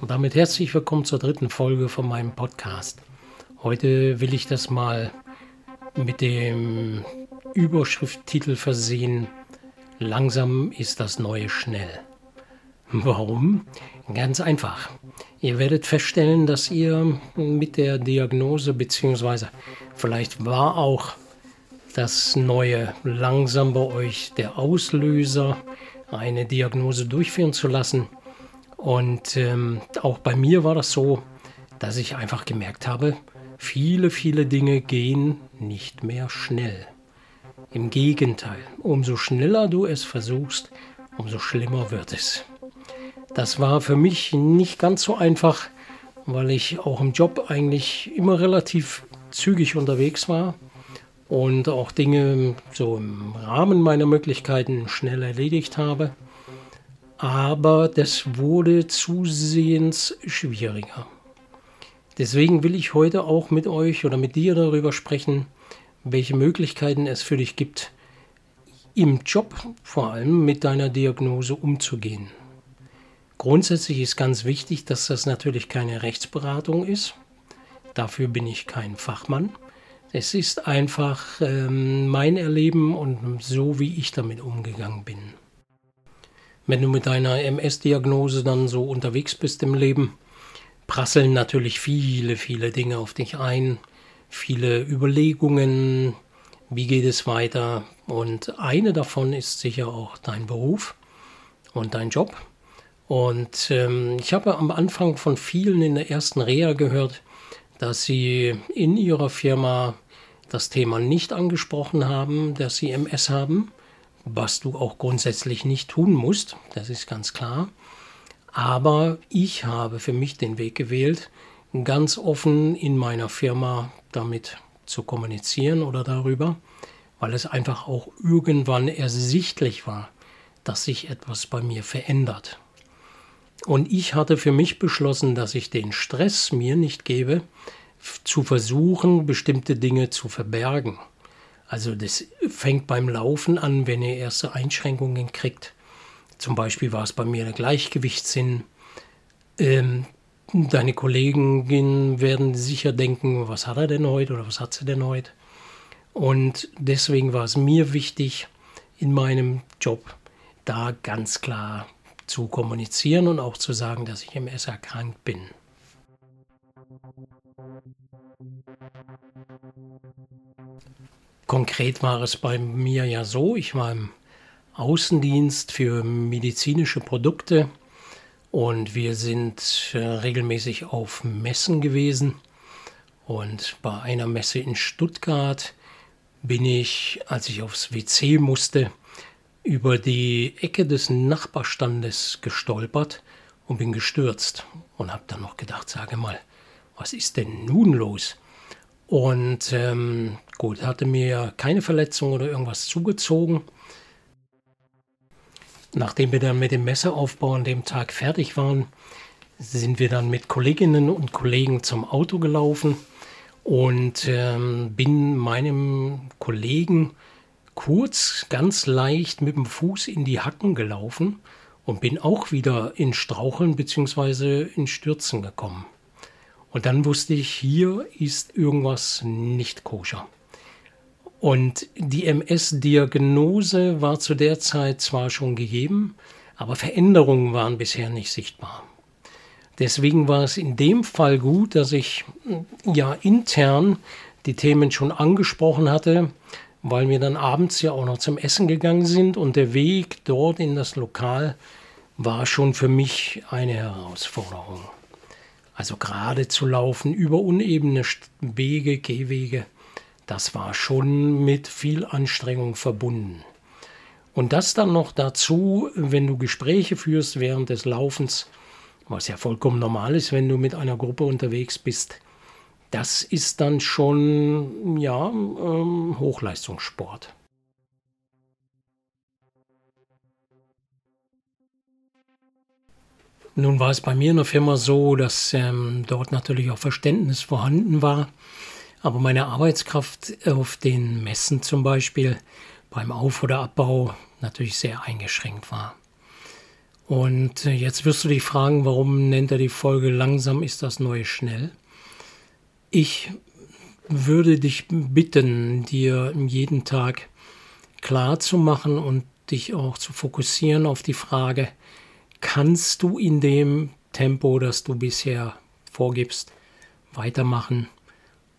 Und damit herzlich willkommen zur dritten Folge von meinem Podcast. Heute will ich das mal mit dem Überschrifttitel versehen. Langsam ist das Neue schnell. Warum? Ganz einfach. Ihr werdet feststellen, dass ihr mit der Diagnose beziehungsweise vielleicht war auch das Neue langsam bei euch der Auslöser, eine Diagnose durchführen zu lassen. Und ähm, auch bei mir war das so, dass ich einfach gemerkt habe, viele, viele Dinge gehen nicht mehr schnell. Im Gegenteil, umso schneller du es versuchst, umso schlimmer wird es. Das war für mich nicht ganz so einfach, weil ich auch im Job eigentlich immer relativ zügig unterwegs war und auch Dinge so im Rahmen meiner Möglichkeiten schnell erledigt habe. Aber das wurde zusehends schwieriger. Deswegen will ich heute auch mit euch oder mit dir darüber sprechen, welche Möglichkeiten es für dich gibt, im Job vor allem mit deiner Diagnose umzugehen. Grundsätzlich ist ganz wichtig, dass das natürlich keine Rechtsberatung ist. Dafür bin ich kein Fachmann. Es ist einfach ähm, mein Erleben und so, wie ich damit umgegangen bin. Wenn du mit deiner MS-Diagnose dann so unterwegs bist im Leben, prasseln natürlich viele, viele Dinge auf dich ein, viele Überlegungen, wie geht es weiter. Und eine davon ist sicher auch dein Beruf und dein Job. Und ähm, ich habe am Anfang von vielen in der ersten Reha gehört, dass sie in ihrer Firma das Thema nicht angesprochen haben, dass sie MS haben, was du auch grundsätzlich nicht tun musst, das ist ganz klar. Aber ich habe für mich den Weg gewählt, ganz offen in meiner Firma damit zu kommunizieren oder darüber, weil es einfach auch irgendwann ersichtlich war, dass sich etwas bei mir verändert. Und ich hatte für mich beschlossen, dass ich den Stress mir nicht gebe, zu versuchen, bestimmte Dinge zu verbergen. Also das fängt beim Laufen an, wenn ihr erste Einschränkungen kriegt. Zum Beispiel war es bei mir der Gleichgewichtssinn. Ähm, deine Kollegen werden sicher denken, was hat er denn heute oder was hat sie denn heute? Und deswegen war es mir wichtig, in meinem Job da ganz klar zu kommunizieren und auch zu sagen, dass ich MS erkrankt bin. Konkret war es bei mir ja so, ich war im Außendienst für medizinische Produkte und wir sind äh, regelmäßig auf Messen gewesen. Und bei einer Messe in Stuttgart bin ich, als ich aufs WC musste, über die Ecke des Nachbarstandes gestolpert und bin gestürzt und habe dann noch gedacht, sage mal, was ist denn nun los? Und ähm, gut, hatte mir keine Verletzung oder irgendwas zugezogen. Nachdem wir dann mit dem Messeaufbau an dem Tag fertig waren, sind wir dann mit Kolleginnen und Kollegen zum Auto gelaufen und ähm, bin meinem Kollegen kurz ganz leicht mit dem Fuß in die Hacken gelaufen und bin auch wieder in Straucheln bzw. in Stürzen gekommen. Und dann wusste ich, hier ist irgendwas nicht koscher. Und die MS-Diagnose war zu der Zeit zwar schon gegeben, aber Veränderungen waren bisher nicht sichtbar. Deswegen war es in dem Fall gut, dass ich ja intern die Themen schon angesprochen hatte, weil wir dann abends ja auch noch zum Essen gegangen sind und der Weg dort in das Lokal war schon für mich eine Herausforderung. Also gerade zu laufen über unebene Wege, Gehwege, das war schon mit viel Anstrengung verbunden. Und das dann noch dazu, wenn du Gespräche führst während des Laufens, was ja vollkommen normal ist, wenn du mit einer Gruppe unterwegs bist, das ist dann schon ja ähm, Hochleistungssport. Nun war es bei mir in der Firma so, dass ähm, dort natürlich auch Verständnis vorhanden war, aber meine Arbeitskraft auf den Messen zum Beispiel beim Auf- oder Abbau natürlich sehr eingeschränkt war. Und äh, jetzt wirst du dich fragen, warum nennt er die Folge langsam ist das neue schnell? Ich würde dich bitten, dir jeden Tag klar zu machen und dich auch zu fokussieren auf die Frage, kannst du in dem Tempo, das du bisher vorgibst, weitermachen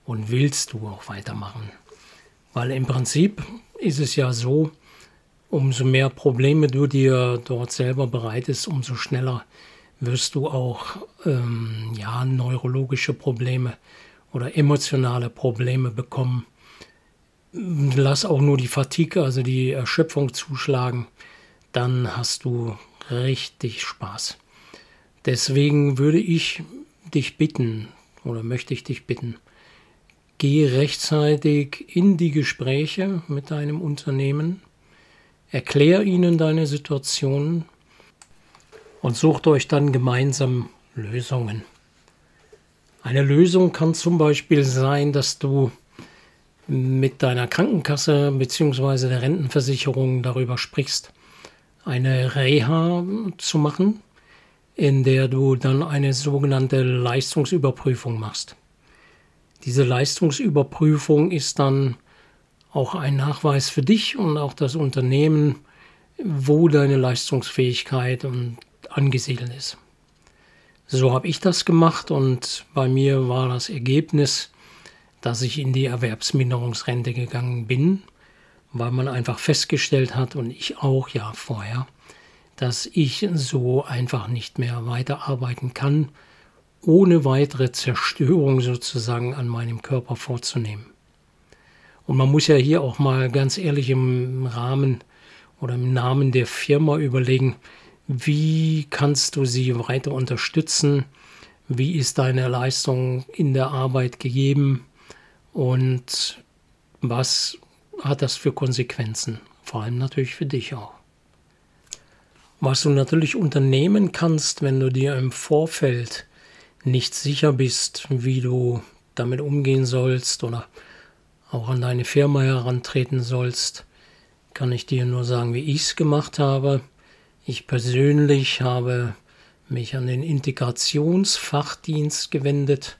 und willst du auch weitermachen? Weil im Prinzip ist es ja so, umso mehr Probleme du dir dort selber bereitest, umso schneller wirst du auch ähm, ja, neurologische Probleme oder emotionale Probleme bekommen. Lass auch nur die Fatigue, also die Erschöpfung zuschlagen, dann hast du richtig Spaß. Deswegen würde ich dich bitten oder möchte ich dich bitten, geh rechtzeitig in die Gespräche mit deinem Unternehmen, erklär ihnen deine Situation und sucht euch dann gemeinsam Lösungen. Eine Lösung kann zum Beispiel sein, dass du mit deiner Krankenkasse bzw. der Rentenversicherung darüber sprichst, eine Reha zu machen, in der du dann eine sogenannte Leistungsüberprüfung machst. Diese Leistungsüberprüfung ist dann auch ein Nachweis für dich und auch das Unternehmen, wo deine Leistungsfähigkeit angesiedelt ist. So habe ich das gemacht und bei mir war das Ergebnis, dass ich in die Erwerbsminderungsrente gegangen bin, weil man einfach festgestellt hat und ich auch ja vorher, dass ich so einfach nicht mehr weiterarbeiten kann, ohne weitere Zerstörung sozusagen an meinem Körper vorzunehmen. Und man muss ja hier auch mal ganz ehrlich im Rahmen oder im Namen der Firma überlegen, wie kannst du sie weiter unterstützen? Wie ist deine Leistung in der Arbeit gegeben? Und was hat das für Konsequenzen? Vor allem natürlich für dich auch. Was du natürlich unternehmen kannst, wenn du dir im Vorfeld nicht sicher bist, wie du damit umgehen sollst oder auch an deine Firma herantreten sollst, kann ich dir nur sagen, wie ich es gemacht habe. Ich persönlich habe mich an den Integrationsfachdienst gewendet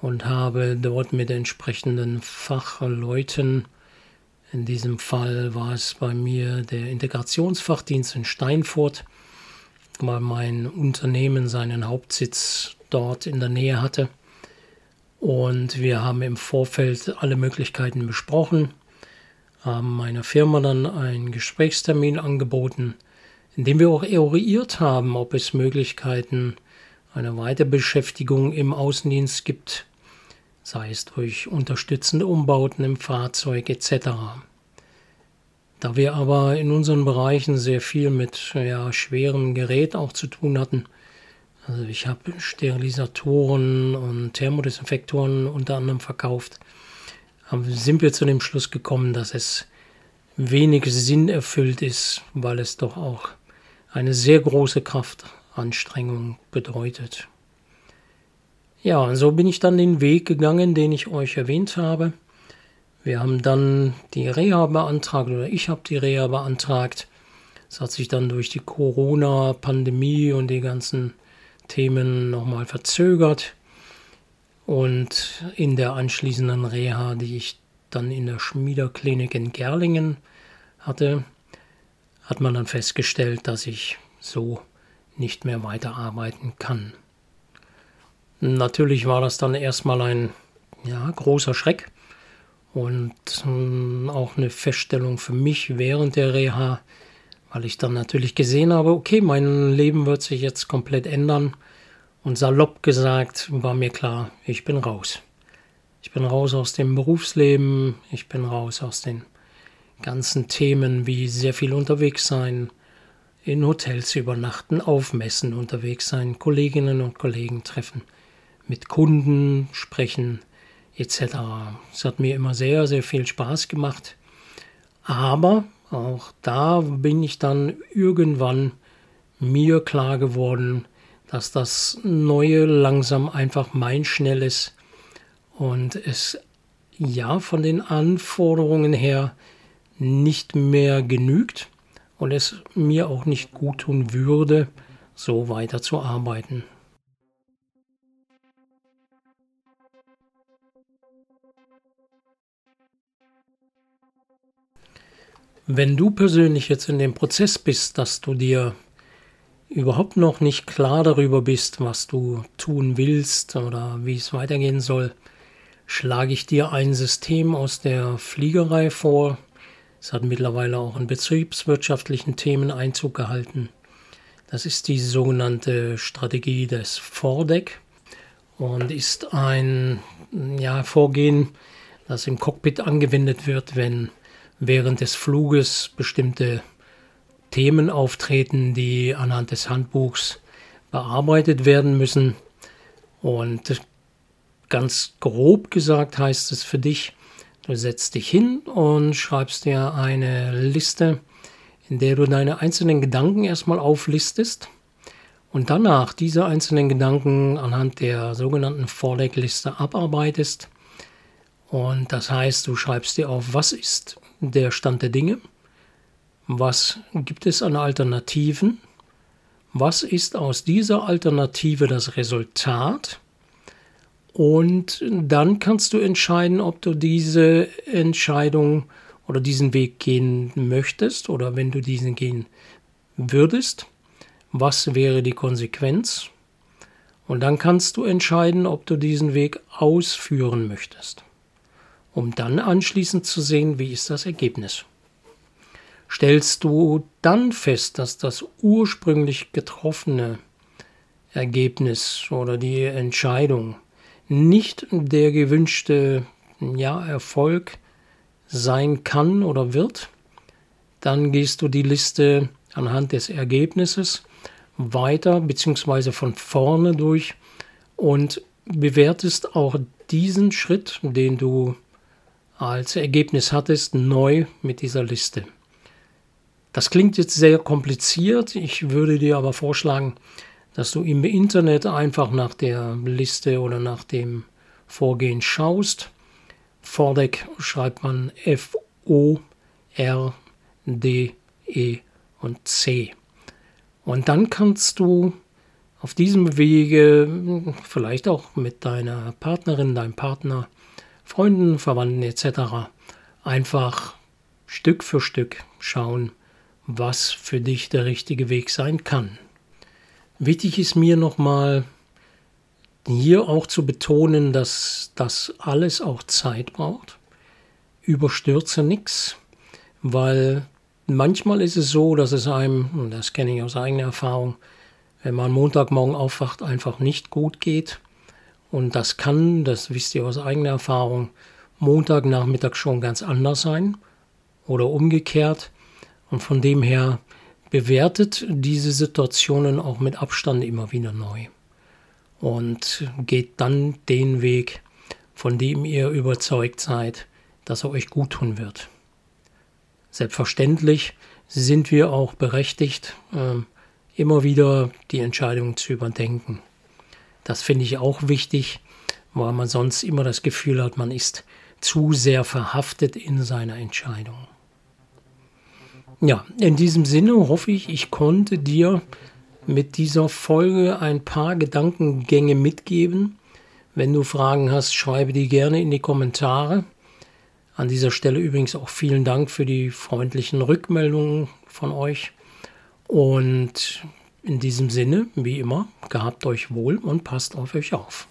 und habe dort mit entsprechenden Fachleuten, in diesem Fall war es bei mir der Integrationsfachdienst in Steinfurt, weil mein Unternehmen seinen Hauptsitz dort in der Nähe hatte. Und wir haben im Vorfeld alle Möglichkeiten besprochen, haben meiner Firma dann einen Gesprächstermin angeboten, indem wir auch eruiert haben, ob es Möglichkeiten einer Weiterbeschäftigung im Außendienst gibt, sei es durch unterstützende Umbauten im Fahrzeug etc. Da wir aber in unseren Bereichen sehr viel mit ja, schwerem Gerät auch zu tun hatten, also ich habe Sterilisatoren und Thermodesinfektoren unter anderem verkauft, sind wir zu dem Schluss gekommen, dass es wenig Sinn erfüllt ist, weil es doch auch eine sehr große Kraftanstrengung bedeutet. Ja, und so bin ich dann den Weg gegangen, den ich euch erwähnt habe. Wir haben dann die Reha beantragt oder ich habe die Reha beantragt. Es hat sich dann durch die Corona-Pandemie und die ganzen Themen nochmal verzögert. Und in der anschließenden Reha, die ich dann in der Schmiederklinik in Gerlingen hatte, hat man dann festgestellt, dass ich so nicht mehr weiterarbeiten kann. Natürlich war das dann erstmal ein ja, großer Schreck und äh, auch eine Feststellung für mich während der Reha, weil ich dann natürlich gesehen habe, okay, mein Leben wird sich jetzt komplett ändern und salopp gesagt war mir klar, ich bin raus. Ich bin raus aus dem Berufsleben, ich bin raus aus den ganzen Themen wie sehr viel unterwegs sein, in Hotels übernachten, auf Messen unterwegs sein, Kolleginnen und Kollegen treffen, mit Kunden sprechen etc. Es hat mir immer sehr, sehr viel Spaß gemacht. Aber auch da bin ich dann irgendwann mir klar geworden, dass das Neue langsam einfach mein Schnelles und es ja von den Anforderungen her nicht mehr genügt und es mir auch nicht gut tun würde, so weiterzuarbeiten. Wenn du persönlich jetzt in dem Prozess bist, dass du dir überhaupt noch nicht klar darüber bist, was du tun willst oder wie es weitergehen soll, schlage ich dir ein System aus der Fliegerei vor. Es hat mittlerweile auch in betriebswirtschaftlichen Themen Einzug gehalten. Das ist die sogenannte Strategie des Vordeck und ist ein ja, Vorgehen, das im Cockpit angewendet wird, wenn während des Fluges bestimmte Themen auftreten, die anhand des Handbuchs bearbeitet werden müssen. Und ganz grob gesagt heißt es für dich, du setzt dich hin und schreibst dir eine Liste, in der du deine einzelnen Gedanken erstmal auflistest und danach diese einzelnen Gedanken anhand der sogenannten Vorlegliste abarbeitest. Und das heißt, du schreibst dir auf, was ist der Stand der Dinge, was gibt es an Alternativen? Was ist aus dieser Alternative das Resultat? Und dann kannst du entscheiden, ob du diese Entscheidung oder diesen Weg gehen möchtest oder wenn du diesen gehen würdest, was wäre die Konsequenz? Und dann kannst du entscheiden, ob du diesen Weg ausführen möchtest, um dann anschließend zu sehen, wie ist das Ergebnis stellst du dann fest, dass das ursprünglich getroffene Ergebnis oder die Entscheidung nicht der gewünschte ja, Erfolg sein kann oder wird, dann gehst du die Liste anhand des Ergebnisses weiter bzw. von vorne durch und bewertest auch diesen Schritt, den du als Ergebnis hattest, neu mit dieser Liste. Das klingt jetzt sehr kompliziert. Ich würde dir aber vorschlagen, dass du im Internet einfach nach der Liste oder nach dem Vorgehen schaust. Vordeck schreibt man F-O-R-D-E und C. Und dann kannst du auf diesem Wege, vielleicht auch mit deiner Partnerin, deinem Partner, Freunden, Verwandten etc., einfach Stück für Stück schauen, was für dich der richtige Weg sein kann. Wichtig ist mir nochmal hier auch zu betonen, dass das alles auch Zeit braucht. Überstürze nichts, weil manchmal ist es so, dass es einem, und das kenne ich aus eigener Erfahrung, wenn man Montagmorgen aufwacht, einfach nicht gut geht. Und das kann, das wisst ihr aus eigener Erfahrung, Montagnachmittag schon ganz anders sein oder umgekehrt. Und von dem her bewertet diese Situationen auch mit Abstand immer wieder neu. Und geht dann den Weg, von dem ihr überzeugt seid, dass er euch gut tun wird. Selbstverständlich sind wir auch berechtigt, ähm, immer wieder die Entscheidung zu überdenken. Das finde ich auch wichtig, weil man sonst immer das Gefühl hat, man ist zu sehr verhaftet in seiner Entscheidung. Ja, in diesem Sinne hoffe ich, ich konnte dir mit dieser Folge ein paar Gedankengänge mitgeben. Wenn du Fragen hast, schreibe die gerne in die Kommentare. An dieser Stelle übrigens auch vielen Dank für die freundlichen Rückmeldungen von euch. Und in diesem Sinne, wie immer, gehabt euch wohl und passt auf euch auf.